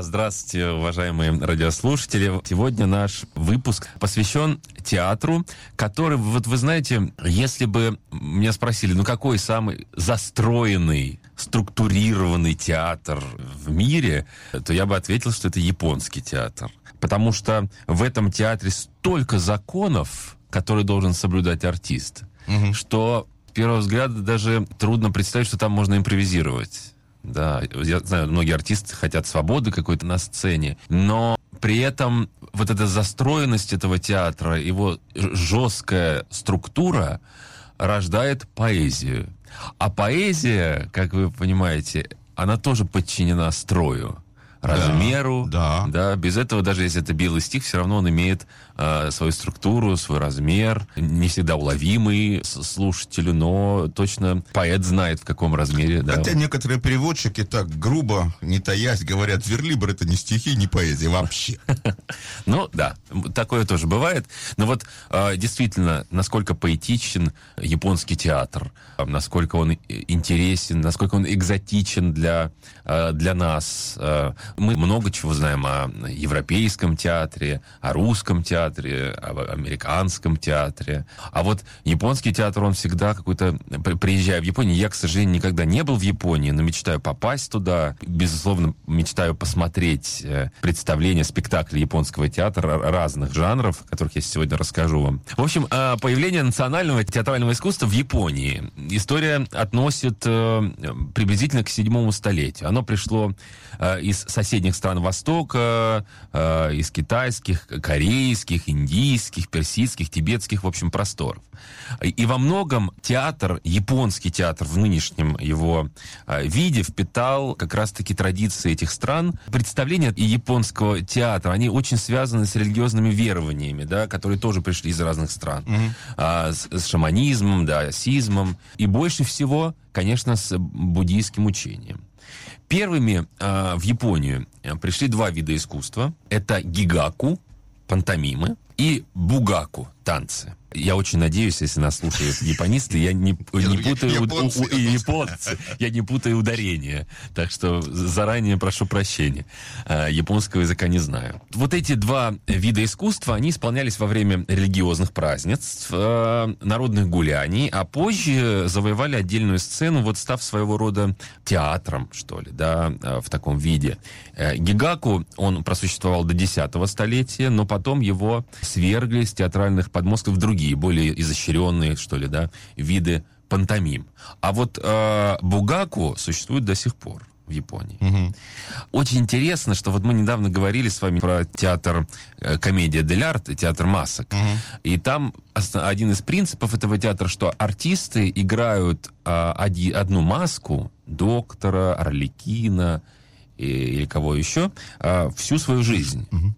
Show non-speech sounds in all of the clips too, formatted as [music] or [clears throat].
Здравствуйте, уважаемые радиослушатели. Сегодня наш выпуск посвящен театру, который, вот вы знаете, если бы меня спросили, ну какой самый застроенный, структурированный театр в мире, то я бы ответил, что это японский театр. Потому что в этом театре столько законов, которые должен соблюдать артист, угу. что с первого взгляда даже трудно представить, что там можно импровизировать. Да, я знаю, многие артисты хотят свободы какой-то на сцене, но при этом вот эта застроенность этого театра, его жесткая структура рождает поэзию. А поэзия, как вы понимаете, она тоже подчинена строю размеру. Да, да. Без этого, даже если это белый стих, все равно он имеет э, свою структуру, свой размер. Не всегда уловимый слушателю, но точно поэт знает, в каком размере. Да. Хотя некоторые переводчики так грубо, не таясь, говорят, верлибр это не стихи, не поэзия вообще. [laughs] Ну, да, такое тоже бывает. Но вот э, действительно, насколько поэтичен японский театр, насколько он интересен, насколько он экзотичен для, э, для нас, мы много чего знаем о европейском театре, о русском театре, о американском театре. А вот японский театр, он всегда какой-то... Приезжая в Японию, я, к сожалению, никогда не был в Японии, но мечтаю попасть туда. Безусловно, мечтаю посмотреть э, представления, спектакли японского театра разных жанров, о которых я сегодня расскажу вам. В общем, э, появление национального театрального искусства в Японии. История относит э, приблизительно к седьмому столетию. Оно пришло из соседних стран Востока, из китайских, корейских, индийских, персидских, тибетских, в общем, просторов. И во многом театр, японский театр в нынешнем его э, виде впитал как раз-таки традиции этих стран. Представления японского театра, они очень связаны с религиозными верованиями, да, которые тоже пришли из разных стран. Mm-hmm. А, с, с шаманизмом, да, сизмом. И больше всего, конечно, с буддийским учением. Первыми э, в Японию э, пришли два вида искусства. Это гигаку, пантомимы, и бугаку, танцы. Я очень надеюсь, если нас слушают японисты, я не, не путаю японцы, у, у, японцы, я не путаю ударения. Так что заранее прошу прощения. А, японского языка не знаю. Вот эти два вида искусства, они исполнялись во время религиозных празднеств, а, народных гуляний, а позже завоевали отдельную сцену, вот став своего рода театром, что ли, да, а, в таком виде. Э, Гигаку, он просуществовал до 10 столетия, но потом его свергли с театральных подмостков в другие более изощренные, что ли, да, виды пантомим. А вот э, бугаку существует до сих пор в Японии. Угу. Очень интересно, что вот мы недавно говорили с вами про театр э, комедия дель арт, театр масок. Угу. И там один из принципов этого театра, что артисты играют э, оди, одну маску доктора, Орликина и, или кого еще э, всю свою жизнь. Угу.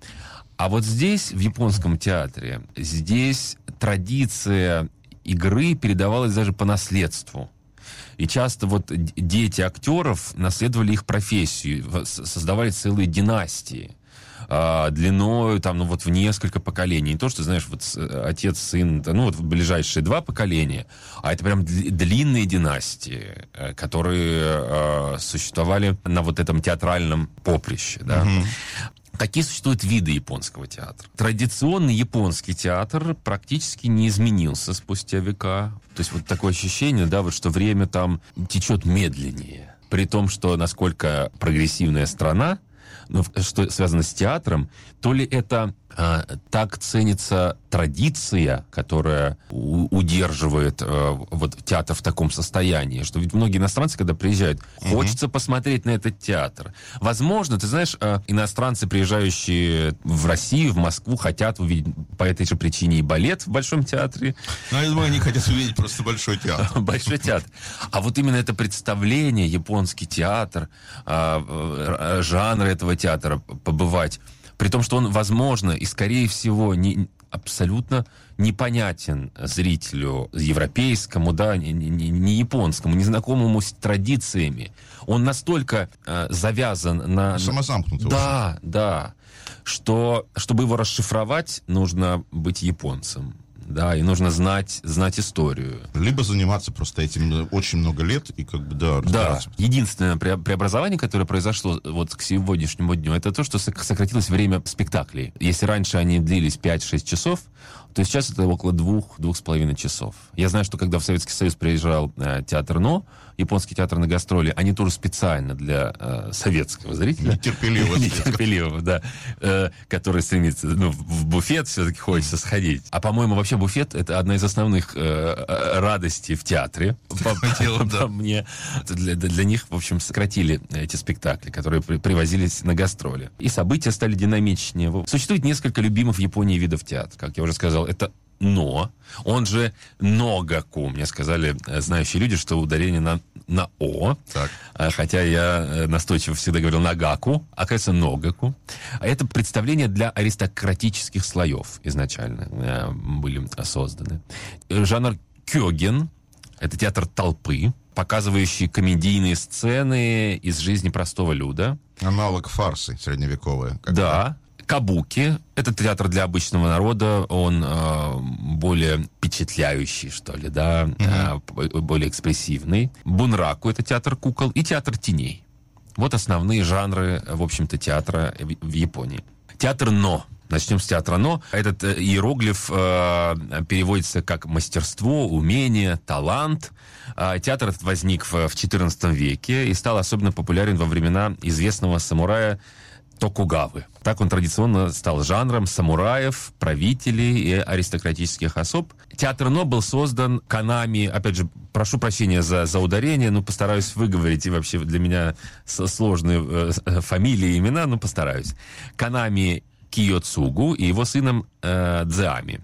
А вот здесь, в японском театре, здесь традиция игры передавалась даже по наследству. И часто вот дети актеров наследовали их профессию, создавали целые династии а, длиною там, ну вот в несколько поколений. Не то, что, знаешь, вот отец, сын, ну вот в ближайшие два поколения, а это прям длинные династии, э, которые э, существовали на вот этом театральном поприще, да. Угу. Какие существуют виды японского театра? Традиционный японский театр практически не изменился спустя века. То есть вот такое ощущение, да, вот что время там течет медленнее. При том, что насколько прогрессивная страна, но что связано с театром, то ли это так ценится традиция, которая удерживает а, вот театр в таком состоянии, что ведь многие иностранцы, когда приезжают, mm-hmm. хочется посмотреть на этот театр. Возможно, ты знаешь, а, иностранцы, приезжающие в Россию, в Москву, хотят увидеть по этой же причине и балет в Большом театре. Ну, я думаю, они хотят увидеть просто Большой театр. [laughs] Большой театр. А вот именно это представление, японский театр, а, жанр этого театра, побывать при том, что он, возможно, и скорее всего, не, абсолютно непонятен зрителю европейскому, да, не, не, не японскому, незнакомому с традициями. Он настолько э, завязан на... Самозамкнутый. Да, да. Что, чтобы его расшифровать, нужно быть японцем да, и нужно знать, знать историю. Либо заниматься просто этим э, очень много лет и как бы, да, Да, единственное преобразование, которое произошло вот к сегодняшнему дню, это то, что сократилось время спектаклей. Если раньше они длились 5-6 часов, то сейчас это около двух-двух с половиной часов. Я знаю, что когда в Советский Союз приезжал э, театр НО, японский театр на гастроли, они тоже специально для э, советского зрителя. Нетерпеливого. [laughs] Нетерпеливого, да. Э, который стремится, ну, в буфет все-таки хочется сходить. А, по-моему, вообще буфет — это одна из основных э, э радостей в театре. По мне. Для, для них, в общем, сократили эти спектакли, которые при, привозились на гастроли. И события стали динамичнее. Существует несколько любимых в Японии видов театра. Как я уже сказал, это но, он же Ногаку. Мне сказали э, знающие люди, что ударение на, на О. Так. Э, хотя я э, настойчиво всегда говорил Нагаку, а, кажется, Ногаку. Это представление для аристократических слоев изначально были созданы. Жанр Кёген, это театр толпы, показывающий комедийные сцены из жизни простого люда. Аналог фарсы средневековые. Да, Кабуки. Это театр для обычного народа. Он э, более впечатляющий, что ли, да, mm-hmm. э, более экспрессивный. Бунраку — это театр кукол. И театр теней. Вот основные жанры, в общем-то, театра в, Японии. Театр «Но». Начнем с театра «Но». Этот э, иероглиф э, переводится как мастерство, умение, талант. Э, театр этот возник в, в XIV веке и стал особенно популярен во времена известного самурая Токугавы. Так он традиционно стал жанром самураев, правителей и аристократических особ. Театр Но был создан Канами, опять же, прошу прощения за, за ударение, но постараюсь выговорить, и вообще для меня сложные э, э, фамилии и имена, но постараюсь. Канами Киоцугу и его сыном э, Дзеами,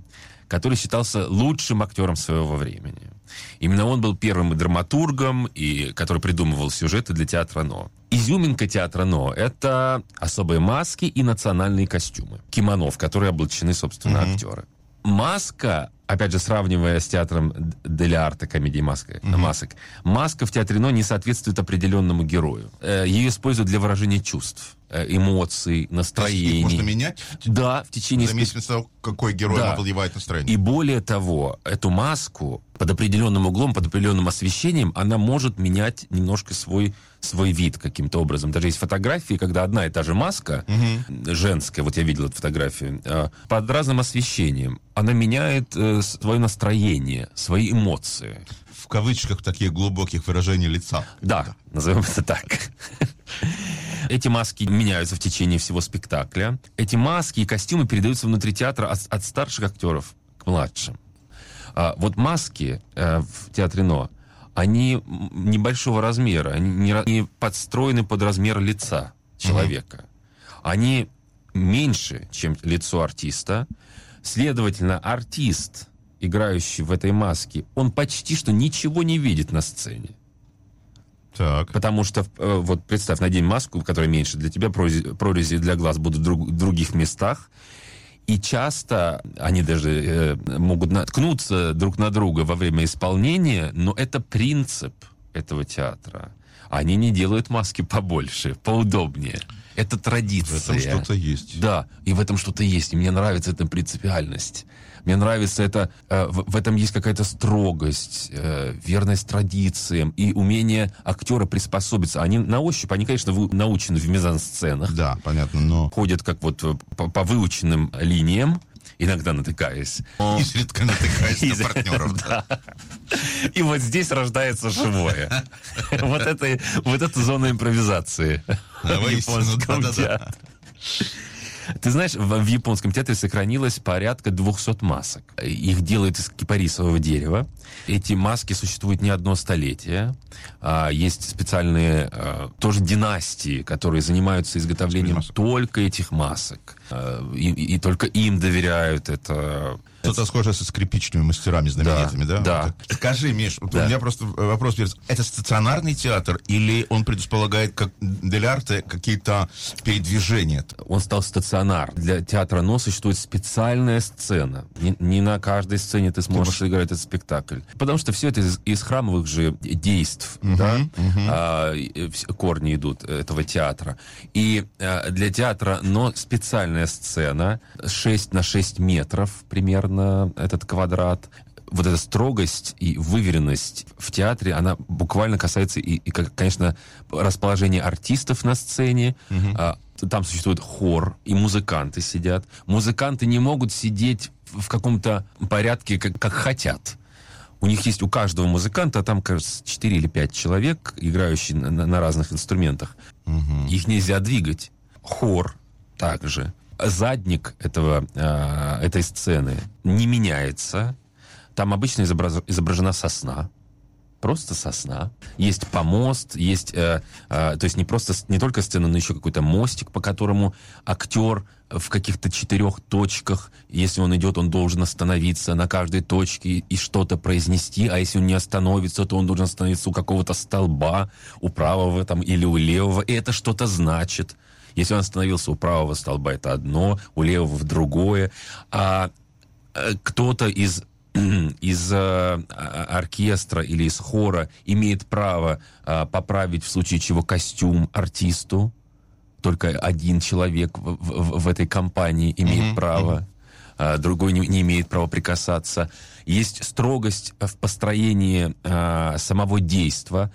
который считался лучшим актером своего времени. Именно он был первым драматургом, и, который придумывал сюжеты для театра «Но». Изюминка театра «Но» — это особые маски и национальные костюмы. Кимоно, в которые облачены, собственно, mm-hmm. актеры. Маска, опять же, сравнивая с театром Деля Арта, комедии маска, mm-hmm. масок, маска в театре «Но» не соответствует определенному герою. Э, Ее используют для выражения чувств эмоций, настроений. можно менять? Да, в течение... Зависит от того, какой герой да. повливает настроение. И более того, эту маску под определенным углом, под определенным освещением, она может менять немножко свой, свой вид каким-то образом. Даже есть фотографии, когда одна и та же маска, угу. женская, вот я видел эту фотографию, а, под разным освещением, она меняет э, свое настроение, свои эмоции. В кавычках таких глубоких выражений лица. Да, назовем это так. Эти маски меняются в течение всего спектакля. Эти маски и костюмы передаются внутри театра от, от старших актеров к младшим. А, вот маски э, в театре НО, они небольшого размера, они не, не подстроены под размер лица человека. Mm-hmm. Они меньше, чем лицо артиста. Следовательно, артист, играющий в этой маске, он почти что ничего не видит на сцене. Так. Потому что, э, вот представь, надень маску, которая меньше для тебя, прорези, прорези для глаз будут в друг, других местах, и часто они даже э, могут наткнуться друг на друга во время исполнения, но это принцип этого театра. Они не делают маски побольше, поудобнее. Это традиция. В этом что-то есть. Да, и в этом что-то есть. И мне нравится эта принципиальность. Мне нравится это, э, в, в этом есть какая-то строгость, э, верность традициям и умение актера приспособиться. Они на ощупь, они, конечно, вы, научены в мизансценах. Да, понятно, но... Ходят как вот э, по, по выученным линиям, иногда натыкаясь. Изредка натыкаясь на партнеров. Да. И вот здесь рождается живое. [laughs] Вот это, вот это зона импровизации в японском театре. Ты знаешь, в, в японском театре сохранилось порядка 200 масок. Их делают из кипарисового дерева. Эти маски существуют не одно столетие. А, есть специальные а, тоже династии, которые занимаются изготовлением только этих масок. А, и, и только им доверяют это что-то схожее со скрипичными мастерами знаменитыми, да? Да. Вот. Скажи, Миш, да. у меня просто вопрос, это стационарный театр или он предусполагает как для арта какие-то передвижения? Он стал стационар. Для театра «Но» существует специальная сцена. Не, не на каждой сцене ты сможешь ты играть этот спектакль. Потому что все это из, из храмовых же действий, угу, да? Угу. А, корни идут этого театра. И а, для театра «Но» специально музыкальная сцена, 6 на 6 метров примерно этот квадрат. Вот эта строгость и выверенность в театре, она буквально касается и, и конечно, расположения артистов на сцене. Угу. Там существует хор, и музыканты сидят. Музыканты не могут сидеть в каком-то порядке, как, как хотят. У них есть у каждого музыканта, там, кажется, 4 или 5 человек, играющие на, на разных инструментах. Угу. Их нельзя двигать. Хор также. Задник этого, э, этой сцены не меняется. Там обычно изобраз... изображена сосна. Просто сосна. Есть помост, есть, э, э, то есть не просто не только сцена, но еще какой-то мостик, по которому актер в каких-то четырех точках, если он идет, он должен остановиться на каждой точке и что-то произнести, а если он не остановится, то он должен остановиться у какого-то столба, у правого там или у левого, и это что-то значит. Если он остановился у правого столба, это одно, у левого другое. А э, кто-то из [clears throat] из э, оркестра или из хора имеет право э, поправить в случае чего костюм артисту, только один человек в, в, в этой компании имеет mm-hmm. право, а, другой не, не имеет права прикасаться. Есть строгость в построении а, самого действа.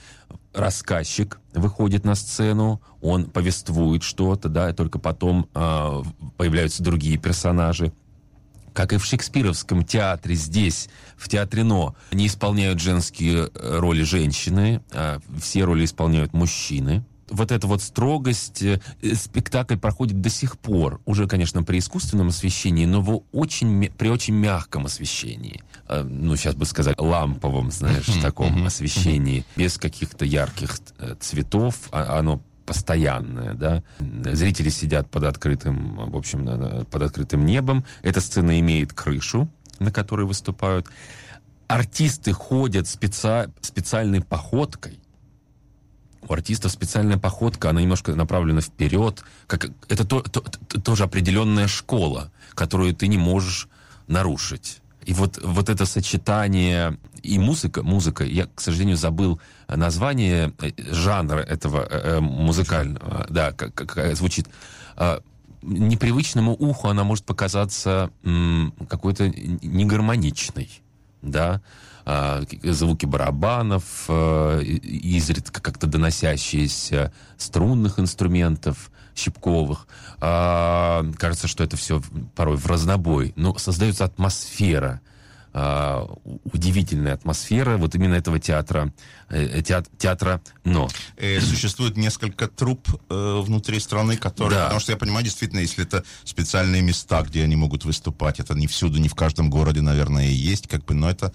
Рассказчик выходит на сцену, он повествует что-то, да, и только потом а, появляются другие персонажи как и в шекспировском театре здесь, в театре Но, не исполняют женские э, роли женщины, а все роли исполняют мужчины вот эта вот строгость, э, спектакль проходит до сих пор, уже, конечно, при искусственном освещении, но в очень, при очень мягком освещении. Э, ну, сейчас бы сказать, ламповом, знаешь, таком освещении, без каких-то ярких э, цветов, а, оно постоянное, да. Зрители сидят под открытым, в общем, под открытым небом. Эта сцена имеет крышу, на которой выступают. Артисты ходят специ... специальной походкой, у артистов специальная походка, она немножко направлена вперед. Как, это то, то, то, тоже определенная школа, которую ты не можешь нарушить. И вот, вот это сочетание и музыка, музыка, я, к сожалению, забыл название э, жанра этого э, э, музыкального, да, как, как звучит. Э, непривычному уху она может показаться какой-то негармоничной, да, а, звуки барабанов, а, изредка как-то доносящиеся струнных инструментов, щипковых. А, кажется, что это все порой в разнобой. Но создается атмосфера, Uh, удивительная атмосфера вот именно этого театра, э, театра, театра «Но». Э, существует несколько труп э, внутри страны, которые... Да. Потому что я понимаю, действительно, если это специальные места, где они могут выступать, это не всюду, не в каждом городе, наверное, и есть, как бы, но это...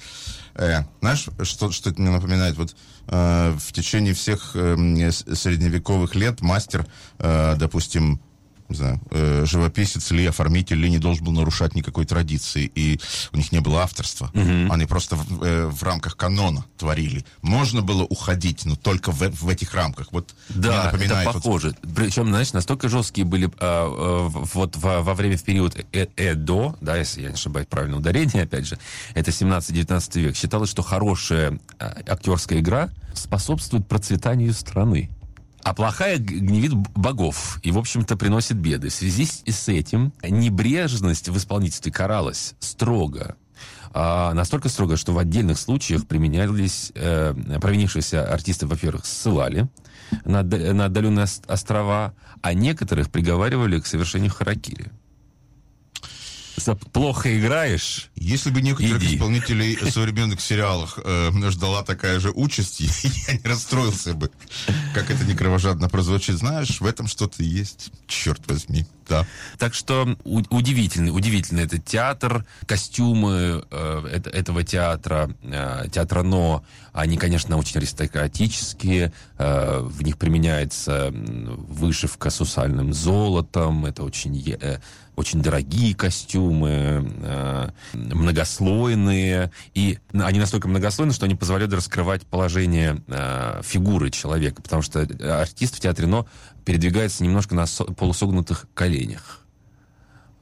Э, знаешь, что, что это мне напоминает? Вот э, в течение всех э, средневековых лет мастер, э, допустим, не знаю, э, живописец ли, оформитель ли не должен был нарушать никакой традиции, и у них не было авторства. Угу. Они просто в, э, в рамках канона творили. Можно было уходить, но только в, в этих рамках. Вот да, это похоже. Вот... Причем, знаешь, настолько жесткие были э, вот во, во время, в период э, Эдо, да, если я не ошибаюсь, правильное ударение, опять же, это 17-19 век, считалось, что хорошая э, актерская игра способствует процветанию страны. А плохая гневит богов и, в общем-то, приносит беды. В связи с этим небрежность в исполнительстве каралась строго. А, настолько строго, что в отдельных случаях применялись э, провинившиеся артисты, во-первых, ссылали на, на отдаленные острова, а некоторых приговаривали к совершению харакири плохо играешь. Если бы некоторых иди. исполнителей современных сериалах э, ждала такая же участь, [laughs] я не расстроился бы. Как это не кровожадно прозвучит. Знаешь, в этом что-то есть. Черт возьми. Да. Так что удивительный, удивительный этот театр, костюмы э, этого театра, э, театра Но, они, конечно, очень аристократические, э, в них применяется вышивка с усальным золотом, это очень э, очень дорогие костюмы, э, многослойные, и они настолько многослойны, что они позволяют раскрывать положение э, фигуры человека, потому что артист в театре «Но» передвигается немножко на со- полусогнутых коленях.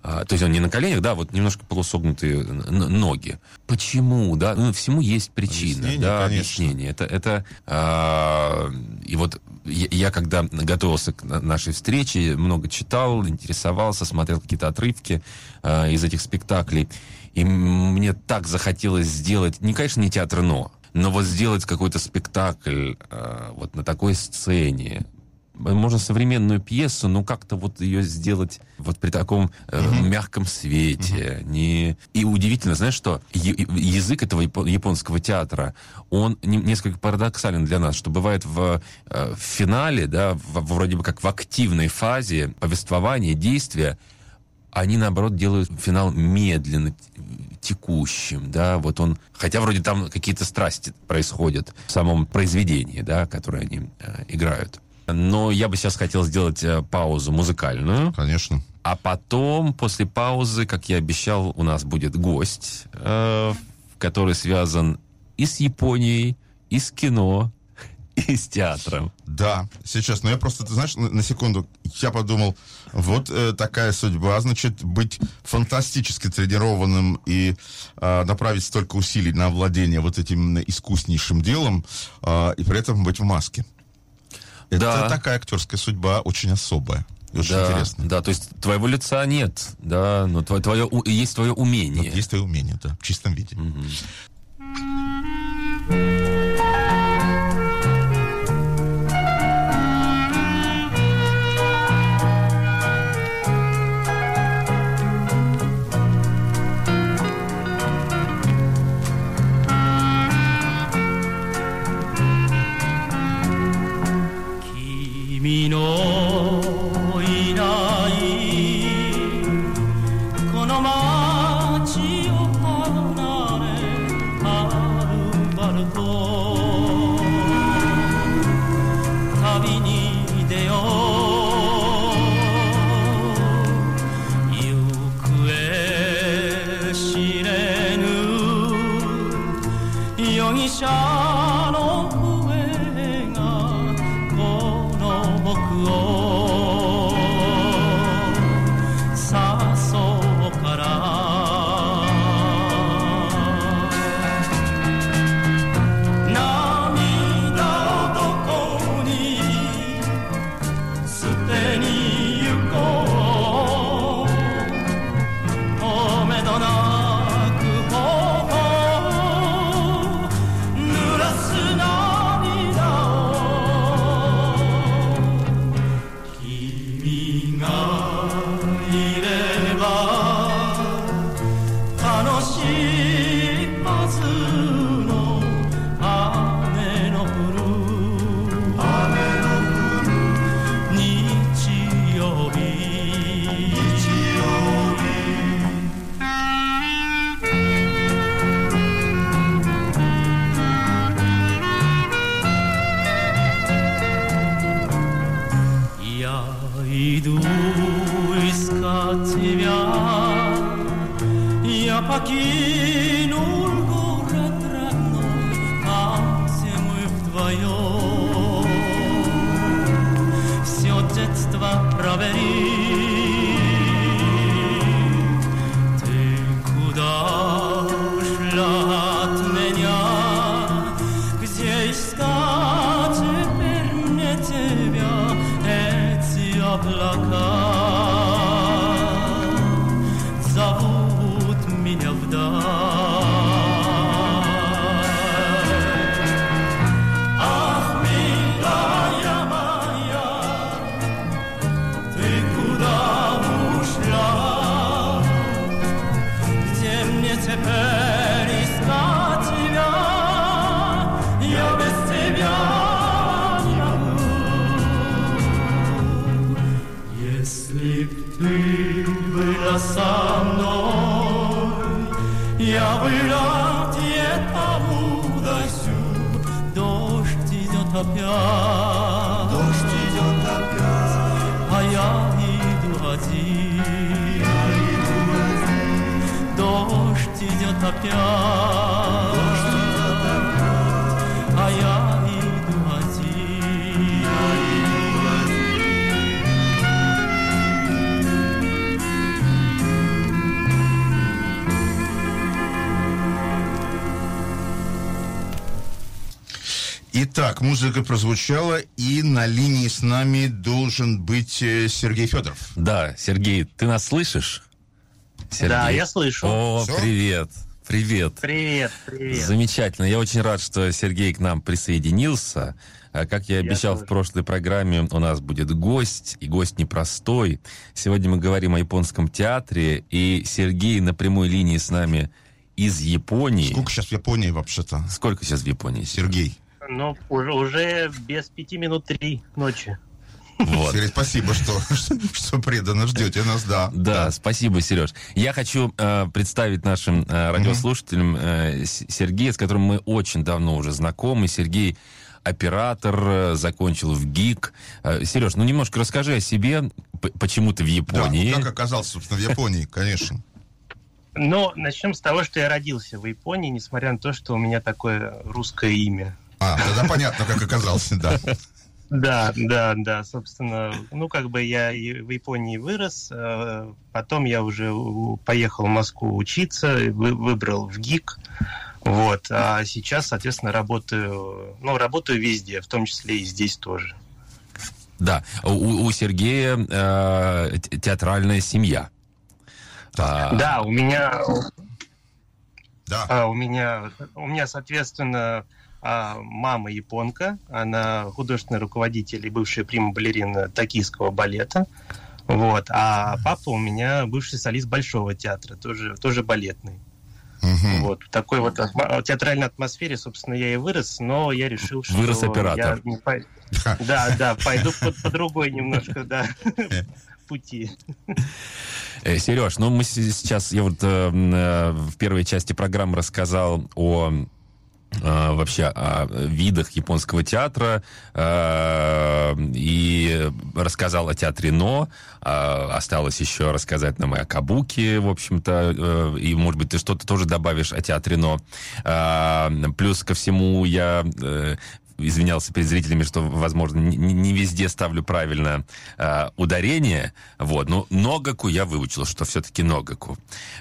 А, то есть он не на коленях, да, вот немножко полусогнутые ноги. Почему, да? Ну, всему есть причина, объяснение, да, конечно. объяснение. Это, это а, и вот я, я когда готовился к нашей встрече, много читал, интересовался, смотрел какие-то отрывки э, из этих спектаклей. И мне так захотелось сделать, не, конечно, не театр «но», но вот сделать какой-то спектакль э, вот на такой сцене, можно современную пьесу, но как-то вот ее сделать вот при таком э, мягком свете. Не... И удивительно, знаешь что, язык этого японского театра, он не, несколько парадоксален для нас, что бывает в, э, в финале, да, в, вроде бы как в активной фазе повествования, действия, они, наоборот, делают финал медленно текущим, да, вот он, хотя вроде там какие-то страсти происходят в самом произведении, да, которое они э, играют. Но я бы сейчас хотел сделать э, паузу музыкальную. Конечно. А потом, после паузы, как я обещал, у нас будет гость, э, который связан и с Японией, и с кино, [laughs] и с театром. Да, сейчас, но я просто, ты знаешь, на, на секунду, я подумал, вот э, такая судьба, значит, быть фантастически тренированным и э, направить столько усилий на владение вот этим искуснейшим делом, э, и при этом быть в маске. Это да. такая актерская судьба очень особая. Очень да, интересно. Да, то есть твоего лица нет, да, но твое, твое, есть твое умение. Вот есть твое умение, да, в чистом виде. Угу. Дождь идет опять, а я иду один. Дождь идет опять. Итак, музыка прозвучала, и на линии с нами должен быть э, Сергей Федоров. Да, Сергей, ты нас слышишь? Сергей. Да, я слышу. О, Все? привет. Привет. Привет, привет. Замечательно. Я очень рад, что Сергей к нам присоединился. А как я обещал я в прошлой программе, у нас будет гость, и гость непростой. Сегодня мы говорим о японском театре, и Сергей на прямой линии с нами из Японии. Сколько сейчас в Японии вообще-то? Сколько сейчас в Японии? Сергей. Ну, уже, без пяти минут три ночи. Вот. Сереж, спасибо, что, [laughs] что, преданно ждете нас, да. Да, да. спасибо, Сереж. Я хочу э, представить нашим э, радиослушателям э, Сергея, с которым мы очень давно уже знакомы. Сергей оператор, э, закончил в ГИК. Э, Сереж, ну немножко расскажи о себе, почему ты в Японии. Да, как оказался, собственно, в Японии, конечно. Ну, начнем с того, что я родился в Японии, несмотря на то, что у меня такое русское имя. А, тогда понятно, как оказался, да. Да, да, да, собственно, ну, как бы я в Японии вырос, э, потом я уже поехал в Москву учиться, выбрал в ГИК, вот, а сейчас, соответственно, работаю, ну, работаю везде, в том числе и здесь тоже. Да, у, у Сергея э, театральная семья. А... Да, у меня, да. А, у меня, у меня, соответственно, а мама японка, она художественный руководитель и бывшая прима-балерина токийского балета. Вот. А папа у меня бывший солист Большого театра, тоже, тоже балетный. Угу. Вот. В такой вот театральной атмосфере, собственно, я и вырос, но я решил, что... Вырос оператор. Я не по... Да, да, пойду по, по другой немножко, да, [laughs] пути. Э, Сереж, ну мы сейчас, я вот э, э, в первой части программы рассказал о вообще о видах японского театра э, и рассказал о театре Но. Э, осталось еще рассказать нам и о Кабуке, в общем-то, и, может быть, ты что-то тоже добавишь о театре Но. Плюс ко всему я извинялся перед зрителями, что, возможно, не, не везде ставлю правильно э, ударение. Вот, но Ногаку я выучил, что все-таки Ногаку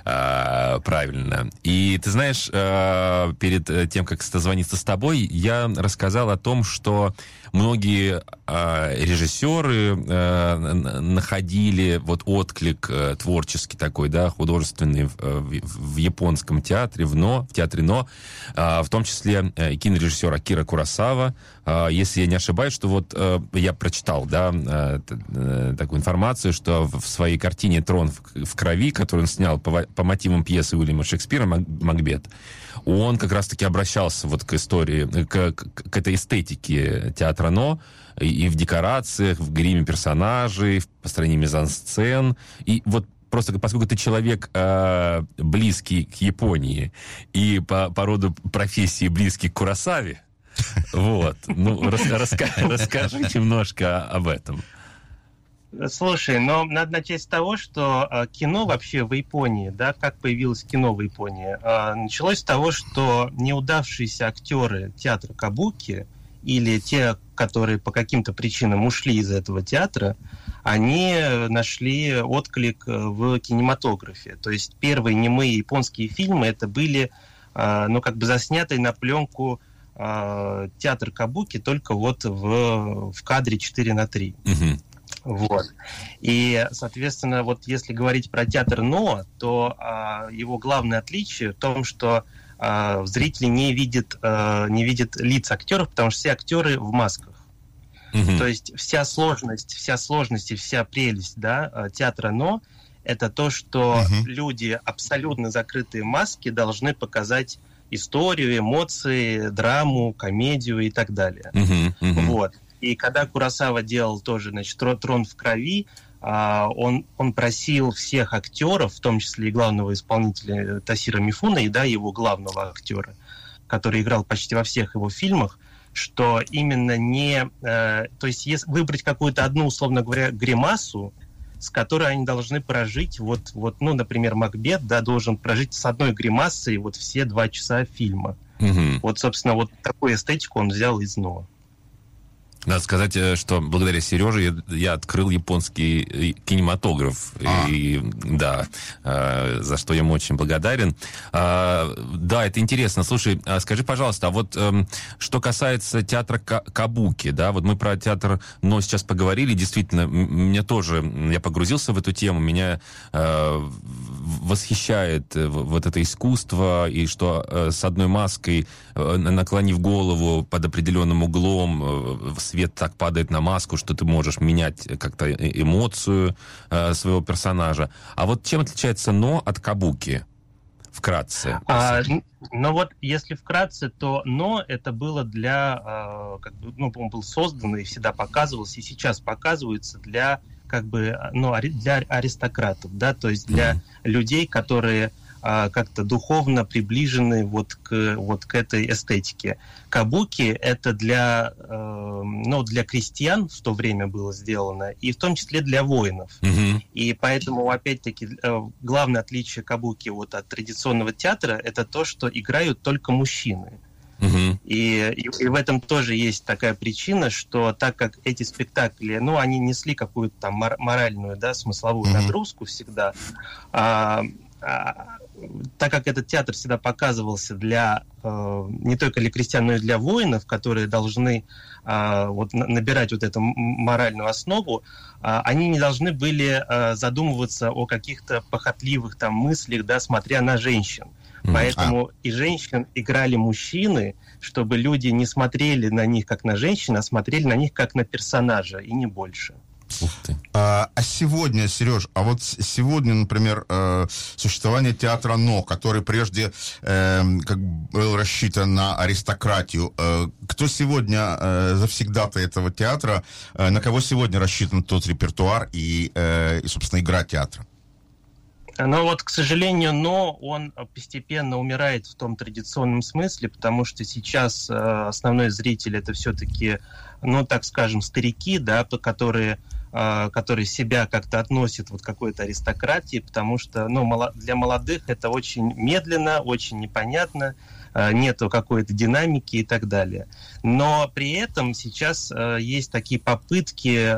э, правильно. И ты знаешь, э, перед тем, как созвониться с тобой, я рассказал о том, что многие э, режиссеры э, находили вот отклик э, творческий такой, да, художественный в, в, в японском театре, в НО, в театре НО, э, в том числе э, кинорежиссер Акира Курасава, э, если я не ошибаюсь, что вот э, я прочитал, да, э, э, такую информацию, что в своей картине «Трон в, крови», которую он снял по, мотивам пьесы Уильяма Шекспира «Макбет», он как раз-таки обращался вот к истории, к, к, к этой эстетике театра «Но», и, и в декорациях, в гриме персонажей, в построении мизансцен. И вот просто поскольку ты человек э, близкий к Японии и по, по роду профессии близкий к Курасаве, вот, ну, расскажи немножко об этом. Слушай, но надо начать с того, что э, кино вообще в Японии, да, как появилось кино в Японии, э, началось с того, что неудавшиеся актеры театра Кабуки или те, которые по каким-то причинам ушли из этого театра, они нашли отклик в кинематографе. То есть первые немые японские фильмы это были, э, ну, как бы заснятые на пленку э, театр Кабуки только вот в, в кадре 4 на 3. Угу. Вот. И, соответственно, вот если говорить про театр Но, то а, его главное отличие в том, что а, зрители не видят, а, не видят лиц актеров, потому что все актеры в масках. Угу. То есть вся сложность, вся сложность и вся прелесть да, а, театра Но это то, что угу. люди абсолютно закрытые маски должны показать историю, эмоции, драму, комедию и так далее. Угу, угу. Вот. И когда Курасава делал тоже, значит, «Трон в крови», а, он, он просил всех актеров, в том числе и главного исполнителя Тасира Мифуна, и да, его главного актера, который играл почти во всех его фильмах, что именно не... Э, то есть если выбрать какую-то одну, условно говоря, гримасу, с которой они должны прожить, вот, вот ну, например, Макбет, да, должен прожить с одной гримасой вот все два часа фильма. Угу. Вот, собственно, вот такую эстетику он взял из Ноа. Надо сказать, э, что благодаря Сереже я, открыл японский э, кинематограф. А. И, да, э, за что я ему очень благодарен. А, да, это интересно. Слушай, а скажи, пожалуйста, а вот э, что касается театра Кабуки, да, вот мы про театр но сейчас поговорили, действительно, мне тоже, я погрузился в эту тему, меня восхищает вот это искусство, и что с одной маской, наклонив голову под определенным углом, свет так падает на маску, что ты можешь менять как-то эмоцию э, своего персонажа. А вот чем отличается «но» от «кабуки»? Вкратце. А, ну вот, если вкратце, то «но» это было для, э, как бы, ну, он был создан и всегда показывался, и сейчас показывается для как бы, ну, для аристократов, да, то есть для mm. людей, которые а, как-то духовно приближены вот к, вот к этой эстетике. Кабуки — это для, э, ну, для крестьян в то время было сделано, и в том числе для воинов. Mm-hmm. И поэтому, опять-таки, э, главное отличие кабуки вот от традиционного театра — это то, что играют только мужчины. И, и, и в этом тоже есть такая причина, что так как эти спектакли, ну, они несли какую-то там моральную, да, смысловую нагрузку всегда, а, а, так как этот театр всегда показывался для э, не только для крестьян, но и для воинов, которые должны э, вот, набирать вот эту моральную основу, э, они не должны были э, задумываться о каких-то похотливых там мыслях, да, смотря на женщин. Поэтому а. и женщин играли мужчины, чтобы люди не смотрели на них как на женщин, а смотрели на них как на персонажа, и не больше. Ух ты. А, а сегодня, Сереж, а вот сегодня, например, э, существование театра НО, который прежде э, как был рассчитан на аристократию, э, кто сегодня э, завсегдата этого театра, э, на кого сегодня рассчитан тот репертуар и, э, и собственно, игра театра? Но вот, к сожалению, но он постепенно умирает в том традиционном смысле, потому что сейчас э, основной зритель это все-таки, ну, так скажем, старики, да, которые который себя как-то относит вот какой-то аристократии, потому что ну, для молодых это очень медленно, очень непонятно, а, нету какой-то динамики и так далее. Но при этом сейчас а, есть такие попытки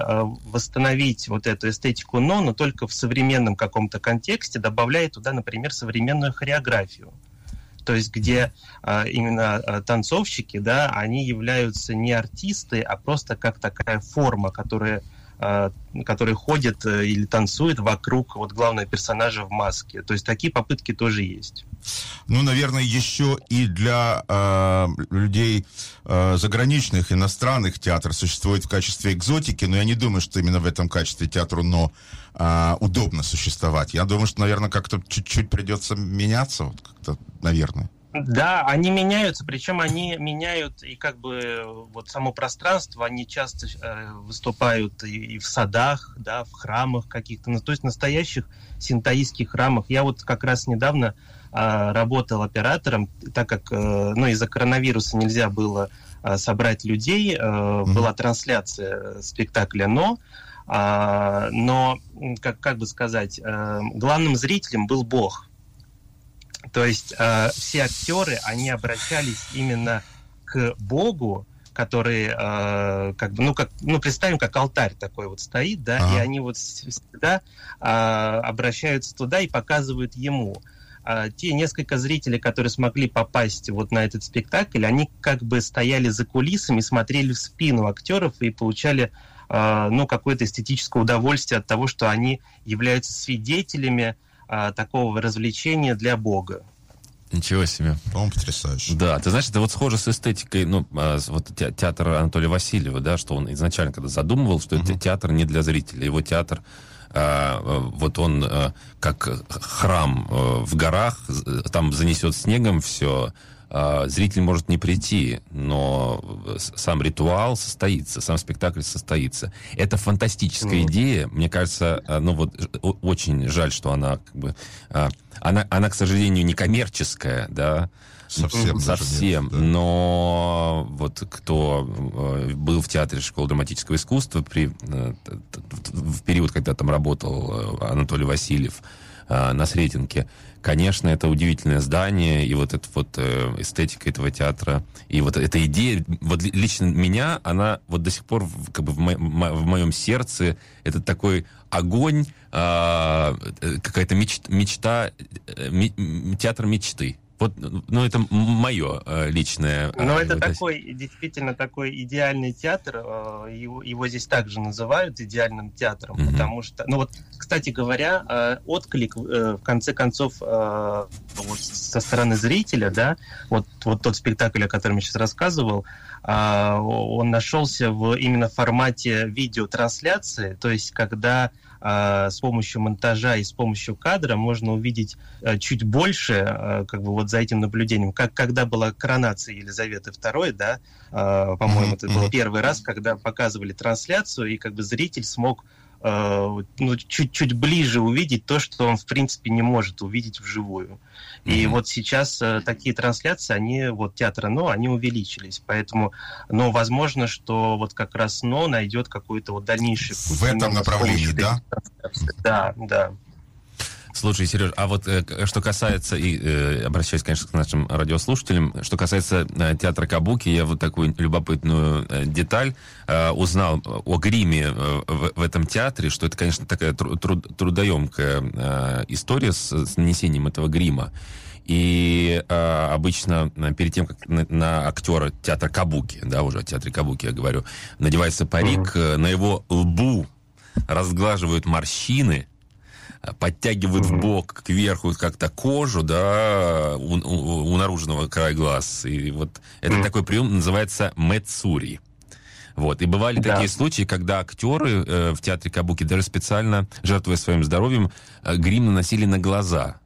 восстановить вот эту эстетику но, но только в современном каком-то контексте, добавляя туда, например, современную хореографию то есть где а, именно а, танцовщики, да, они являются не артисты, а просто как такая форма, которая а, который ходит э, или танцует вокруг вот главного персонажа в маске. То есть такие попытки тоже есть. Ну, наверное, еще и для э, людей э, заграничных, иностранных театр существует в качестве экзотики, но я не думаю, что именно в этом качестве театру но э, удобно существовать. Я думаю, что, наверное, как-то чуть-чуть придется меняться, вот как-то, наверное. Да, они меняются, причем они меняют и как бы вот само пространство, они часто э, выступают и, и в садах, да, в храмах каких-то, ну, то есть настоящих синтаистских храмах. Я вот как раз недавно э, работал оператором, так как, э, ну, из-за коронавируса нельзя было э, собрать людей, э, mm-hmm. была трансляция спектакля «Но», э, но, как, как бы сказать, э, главным зрителем был Бог – то есть э, все актеры, они обращались именно к Богу, который, э, как бы, ну, как, ну, представим, как алтарь такой вот стоит, да, ага. и они вот всегда э, обращаются туда и показывают ему. А те несколько зрителей, которые смогли попасть вот на этот спектакль, они как бы стояли за кулисами, смотрели в спину актеров и получали э, ну, какое-то эстетическое удовольствие от того, что они являются свидетелями а, такого развлечения для Бога. Ничего себе. По-моему, потрясающе. Да, ты знаешь, это вот схоже с эстетикой, ну, а, вот театр Анатолия Васильева, да, что он изначально когда задумывал, что uh-huh. это театр не для зрителей, его театр а, вот он а, как храм а, в горах, там занесет снегом все, а, зритель может не прийти, но сам ритуал состоится, сам спектакль состоится. Это фантастическая mm. идея. Мне кажется, а, ну вот очень жаль, что она как бы... А, она, она, к сожалению, не коммерческая, да, Совсем. Совсем. Да. Но вот кто был в театре школы драматического искусства при, в период, когда там работал Анатолий Васильев, э, на Сретенке. Конечно, это удивительное здание, и вот эта вот э, эстетика этого театра, и вот эта идея, вот лично меня, она вот до сих пор как бы в, мо- в моем сердце, это такой огонь, а, э, какая-то мечта, мечта э, театр мечты. Вот, ну, это мое э, личное... Ну, это вот такой, действительно, такой идеальный театр. Э, его, его здесь также называют идеальным театром, mm-hmm. потому что... Ну, вот, кстати говоря, отклик, в конце концов, вот, со стороны зрителя, да, вот, вот тот спектакль, о котором я сейчас рассказывал, он нашелся в именно формате видеотрансляции, то есть когда с помощью монтажа и с помощью кадра можно увидеть а, чуть больше, а, как бы вот за этим наблюдением, как когда была коронация Елизаветы II, да, по-моему, это был первый раз, когда показывали трансляцию, и как бы зритель смог Э, ну, чуть-чуть ближе увидеть то, что он, в принципе, не может увидеть вживую. Mm-hmm. И вот сейчас э, такие трансляции, они, вот театра НО, они увеличились. Поэтому, но возможно, что вот как раз НО найдет какой-то вот дальнейший... В этом направлении, да? Да, да. Слушай, Сереж, а вот э, что касается, и э, обращаясь, конечно, к нашим радиослушателям, что касается э, театра Кабуки, я вот такую любопытную э, деталь э, узнал о гриме э, в, в этом театре, что это, конечно, такая тру- труд- трудоемкая э, история с, с нанесением этого грима. И э, обычно э, перед тем, как на, на актера театра Кабуки, да, уже о театре Кабуки я говорю, надевается парик, mm-hmm. на его лбу разглаживают морщины, подтягивают mm-hmm. в бок кверху как-то кожу, да, у, у, у наружного края глаз. И вот это mm-hmm. такой прием называется мецури. Вот. И бывали да. такие случаи, когда актеры э, в театре Кабуки даже специально, жертвуя своим здоровьем, э, грим наносили на глаза,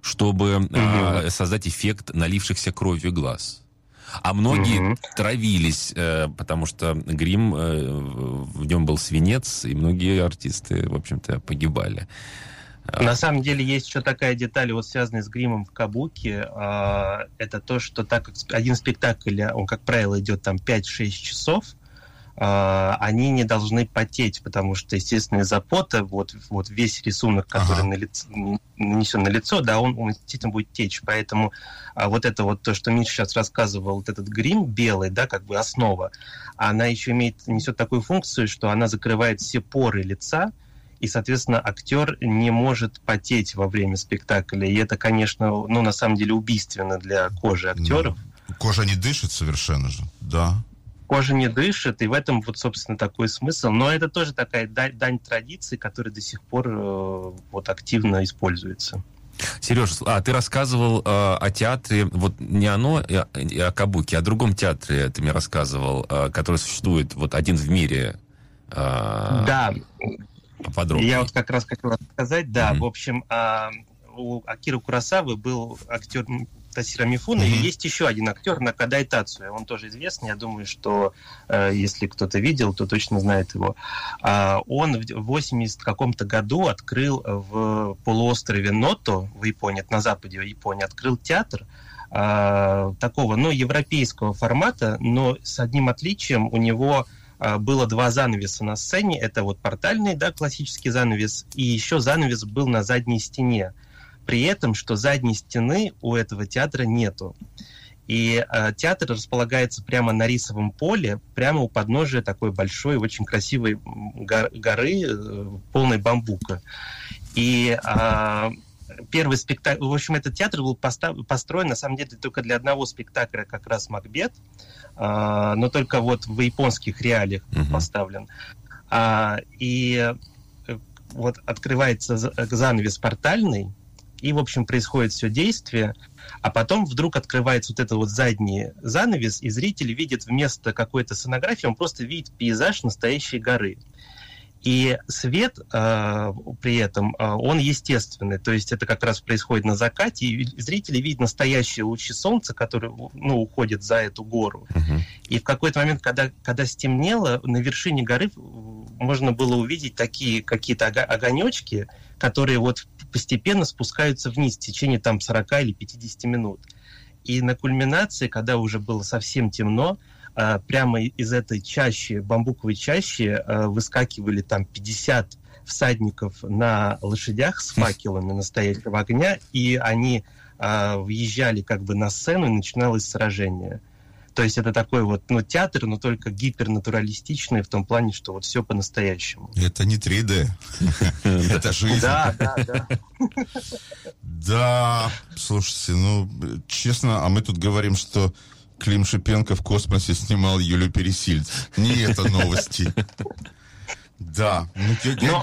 чтобы э, создать эффект налившихся кровью глаз. А многие угу. травились, э, потому что грим, э, в нем был свинец, и многие артисты, в общем-то, погибали. На самом деле есть еще такая деталь, вот связанная с гримом в Кабуке. А, это то, что так как один спектакль, он, как правило, идет там 5-6 часов, а, они не должны потеть, потому что, естественно, из-за пота вот, вот весь рисунок, который ага. на лицо, нанесен на лицо, да, он, он действительно будет течь. Поэтому а вот это вот то, что Миша сейчас рассказывал, вот этот грим белый, да, как бы основа, она еще имеет, несет такую функцию, что она закрывает все поры лица, и, соответственно, актер не может потеть во время спектакля. И это, конечно, ну, на самом деле убийственно для кожи актеров. Ну, кожа не дышит совершенно же, да. Кожа не дышит, и в этом вот, собственно, такой смысл. Но это тоже такая дань, традиции, которая до сих пор э, вот активно используется. Сереж, а ты рассказывал э, о театре, вот не оно, и о, и о Кабуке, а о другом театре ты мне рассказывал, э, который существует вот один в мире. Э, да, поподробнее. Я вот как раз хотел рассказать, да, mm-hmm. в общем, а, у Акиры Курасавы был актер Тасира Мифуна, mm-hmm. и есть еще один актер Накадай Тацуя, он тоже известный, я думаю, что э, если кто-то видел, то точно знает его. А, он в 80 каком-то году открыл в полуострове Ното в Японии, на западе Японии, открыл театр, а, такого, ну, европейского формата, но с одним отличием у него было два занавеса на сцене. Это вот портальный, да, классический занавес, и еще занавес был на задней стене. При этом, что задней стены у этого театра нету. И э, театр располагается прямо на рисовом поле, прямо у подножия такой большой, очень красивой горы, э, полной бамбука. И э, первый спектакль, в общем, этот театр был построен, на самом деле, только для одного спектакля, как раз «Макбет», а, но только вот в японских реалиях uh-huh. поставлен. А, и э, вот открывается занавес портальный, и, в общем, происходит все действие, а потом вдруг открывается вот этот вот задний занавес, и зритель видит вместо какой-то сонографии, он просто видит пейзаж настоящей горы. И свет э, при этом, э, он естественный, то есть это как раз происходит на закате, и зрители видят настоящие лучи солнца, которые ну, уходят за эту гору. Uh-huh. И в какой-то момент, когда, когда стемнело, на вершине горы можно было увидеть такие какие-то огонечки, которые вот постепенно спускаются вниз в течение там 40 или 50 минут. И на кульминации, когда уже было совсем темно, а, прямо из этой чащи, бамбуковой чащи, а, выскакивали там 50 всадников на лошадях с [laughs] факелами настоящего огня, и они э, въезжали как бы на сцену, и начиналось сражение. То есть это такой вот, ну, театр, но только гипернатуралистичный в том плане, что вот все по-настоящему. Это не 3D. [laughs] Это жизнь. Да, да, да. [laughs] Да, слушайте, ну, честно, а мы тут говорим, что Клим Шипенко в космосе снимал Юлю Пересильд. Не это новости. Да. Ну,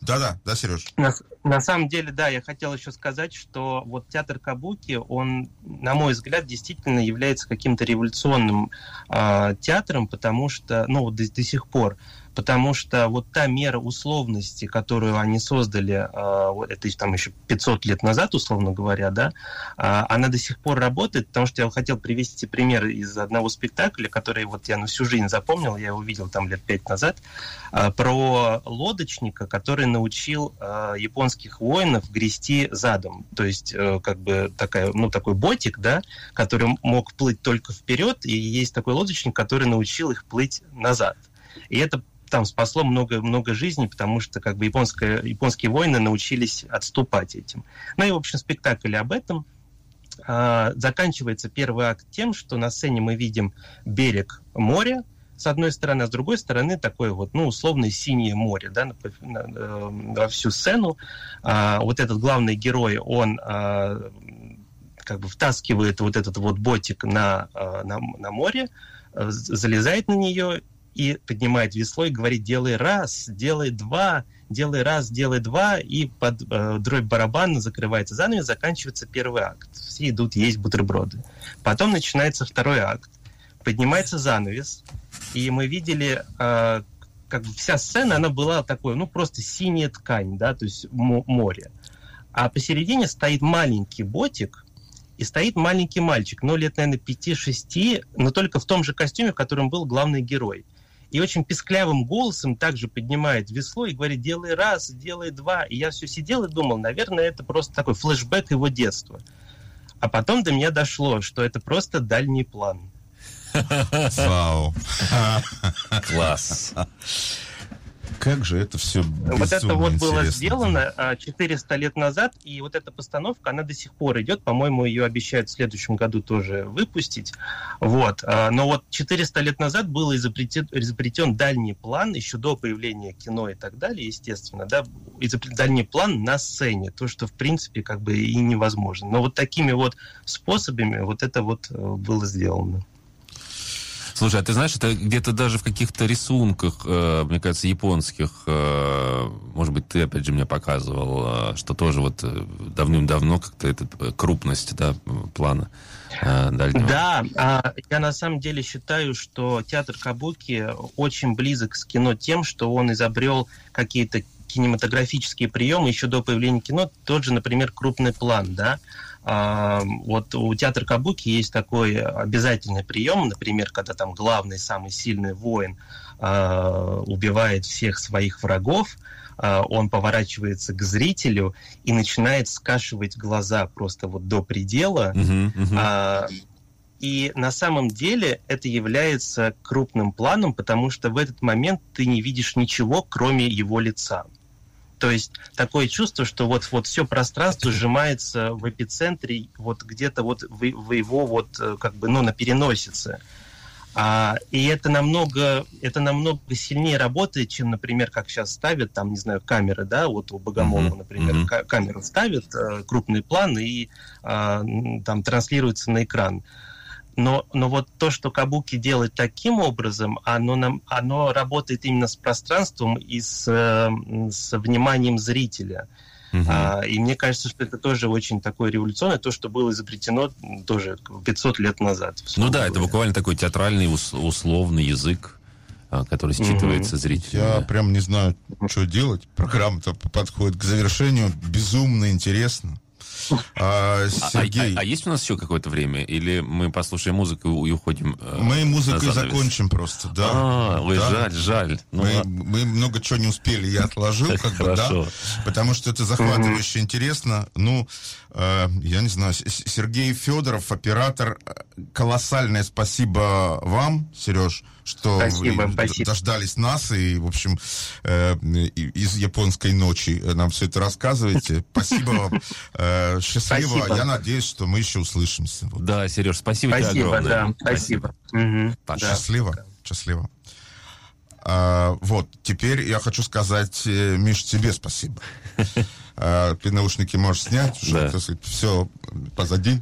Да-да, да, Сереж. На, на самом деле, да, я хотел еще сказать, что вот театр Кабуки, он, на мой взгляд, действительно является каким-то революционным э, театром, потому что, ну, до, до сих пор, потому что вот та мера условности, которую они создали, э, это там еще 500 лет назад, условно говоря, да, э, она до сих пор работает, потому что я хотел привести пример из одного спектакля, который вот я на всю жизнь запомнил, я его видел там лет пять назад, э, про лодочника, который научил японских воинов грести задом, то есть э, как бы такая, ну, такой ботик, да, который мог плыть только вперед, и есть такой лодочник, который научил их плыть назад. И это там спасло много, много жизней, потому что как бы японская, японские воины научились отступать этим. Ну и, в общем, спектакль об этом. А, заканчивается первый акт тем, что на сцене мы видим берег моря, с одной стороны, а с другой стороны такое вот, ну, условное синее море, да, на, на, э, во всю сцену. А, вот этот главный герой, он а, как бы втаскивает вот этот вот ботик на, а, на, на море, э, залезает на нее и поднимает весло и говорит, делай раз, делай два, делай раз, делай два, и под э, дробь барабана закрывается занавес, заканчивается первый акт. Все идут есть бутерброды. Потом начинается второй акт. Поднимается занавес, и мы видели, э, как бы вся сцена, она была такой, ну, просто синяя ткань, да, то есть море. А посередине стоит маленький ботик, и стоит маленький мальчик, ну, лет, наверное, 5-6, но только в том же костюме, в котором был главный герой – и очень писклявым голосом также поднимает весло и говорит, делай раз, делай два. И я все сидел и думал, наверное, это просто такой флешбэк его детства. А потом до меня дошло, что это просто дальний план. Вау. Класс. Как же это все Вот это вот было сделано 400 а, лет назад, и вот эта постановка, она до сих пор идет. По-моему, ее обещают в следующем году тоже выпустить. Вот. А, но вот 400 лет назад был изобретен, изобретен дальний план, еще до появления кино и так далее, естественно, да, изобретен дальний план на сцене, то, что, в принципе, как бы и невозможно. Но вот такими вот способами вот это вот э, было сделано. Слушай, а ты знаешь, это где-то даже в каких-то рисунках, э, мне кажется, японских, э, может быть, ты опять же мне показывал, э, что тоже вот давным-давно как-то эта крупность да, плана дальнего. Да, а, я на самом деле считаю, что театр Кабуки очень близок с кино тем, что он изобрел какие-то кинематографические приемы еще до появления кино, тот же, например, крупный план, да, вот у театра Кабуки есть такой обязательный прием, например, когда там главный, самый сильный воин а, убивает всех своих врагов, а, он поворачивается к зрителю и начинает скашивать глаза просто вот до предела. Uh-huh, uh-huh. И на самом деле это является крупным планом, потому что в этот момент ты не видишь ничего, кроме его лица. То есть такое чувство, что вот, вот все пространство сжимается в эпицентре, вот где-то вот в, в его вот э, как бы, ну, на переносице. А, и это намного, это намного сильнее работает, чем, например, как сейчас ставят, там, не знаю, камеры, да, вот у Богомолова, uh-huh, например, uh-huh. камеру ставят, э, крупный план и э, там транслируется на экран. Но, но вот то, что Кабуки делает таким образом, оно, нам, оно работает именно с пространством и с, с вниманием зрителя. Uh-huh. А, и мне кажется, что это тоже очень такое революционное, то, что было изобретено тоже 500 лет назад. Ну да, говоря. это буквально такой театральный условный язык, а, который считывается mm-hmm. зрителем. Я да. прям не знаю, что делать. Программа-то подходит к завершению. Безумно интересно. А, а, Сергей... А, а, а есть у нас еще какое-то время? Или мы послушаем музыку и уходим? Э, мы музыкой закончим просто, да. А, ой, да. жаль, жаль. Ну, мы, мы много чего не успели, я отложил, как бы, да. Потому что это захватывающе интересно. Ну, э, я не знаю, Сергей Федоров, оператор, колоссальное спасибо вам, Сереж, что спасибо, вы спасибо. дождались нас и, в общем, э, из японской ночи нам все это рассказываете. [laughs] Спасибо вам. Э, счастливо. Спасибо. Я надеюсь, что мы еще услышимся. Вот. Да, Сереж, спасибо, спасибо тебе огромное. Да, спасибо. спасибо. Угу. Счастливо. Да. Счастливо. А, вот, теперь я хочу сказать, э, Миш, тебе спасибо. [laughs] А, ты наушники можешь снять, уже, да. так сказать, все позади.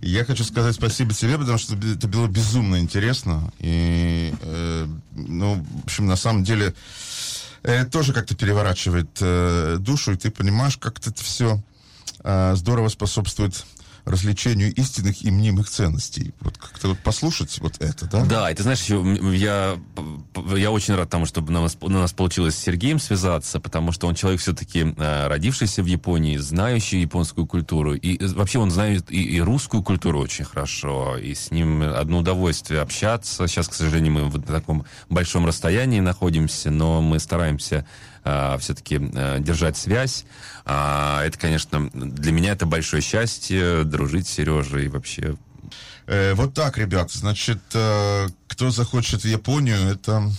Я хочу сказать спасибо тебе, потому что это было безумно интересно. И, э, ну, в общем, на самом деле, э, тоже как-то переворачивает э, душу, и ты понимаешь, как это все э, здорово способствует развлечению истинных и мнимых ценностей. Вот как-то вот послушать вот это, да? Да, и ты знаешь, я, я очень рад тому, чтобы у нас, у нас получилось с Сергеем связаться, потому что он человек все-таки э, родившийся в Японии, знающий японскую культуру, и вообще он знает и, и русскую культуру очень хорошо, и с ним одно удовольствие общаться. Сейчас, к сожалению, мы в таком большом расстоянии находимся, но мы стараемся э, все-таки э, держать связь. А, это, конечно, для меня это большое счастье дружить с Сережей и вообще. Э, вот так, ребят. Значит, э, кто захочет в Японию, это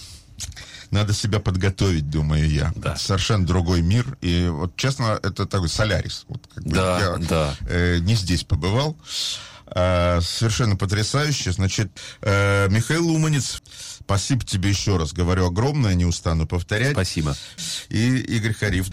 надо себя подготовить, думаю я. Да. Совершенно другой мир. И вот честно, это такой солярис. Вот, как да, я да. Э, не здесь побывал. Э, совершенно потрясающе. Значит, э, Михаил Луманец, спасибо тебе еще раз. Говорю огромное, не устану повторять. Спасибо. И Игорь Хариф.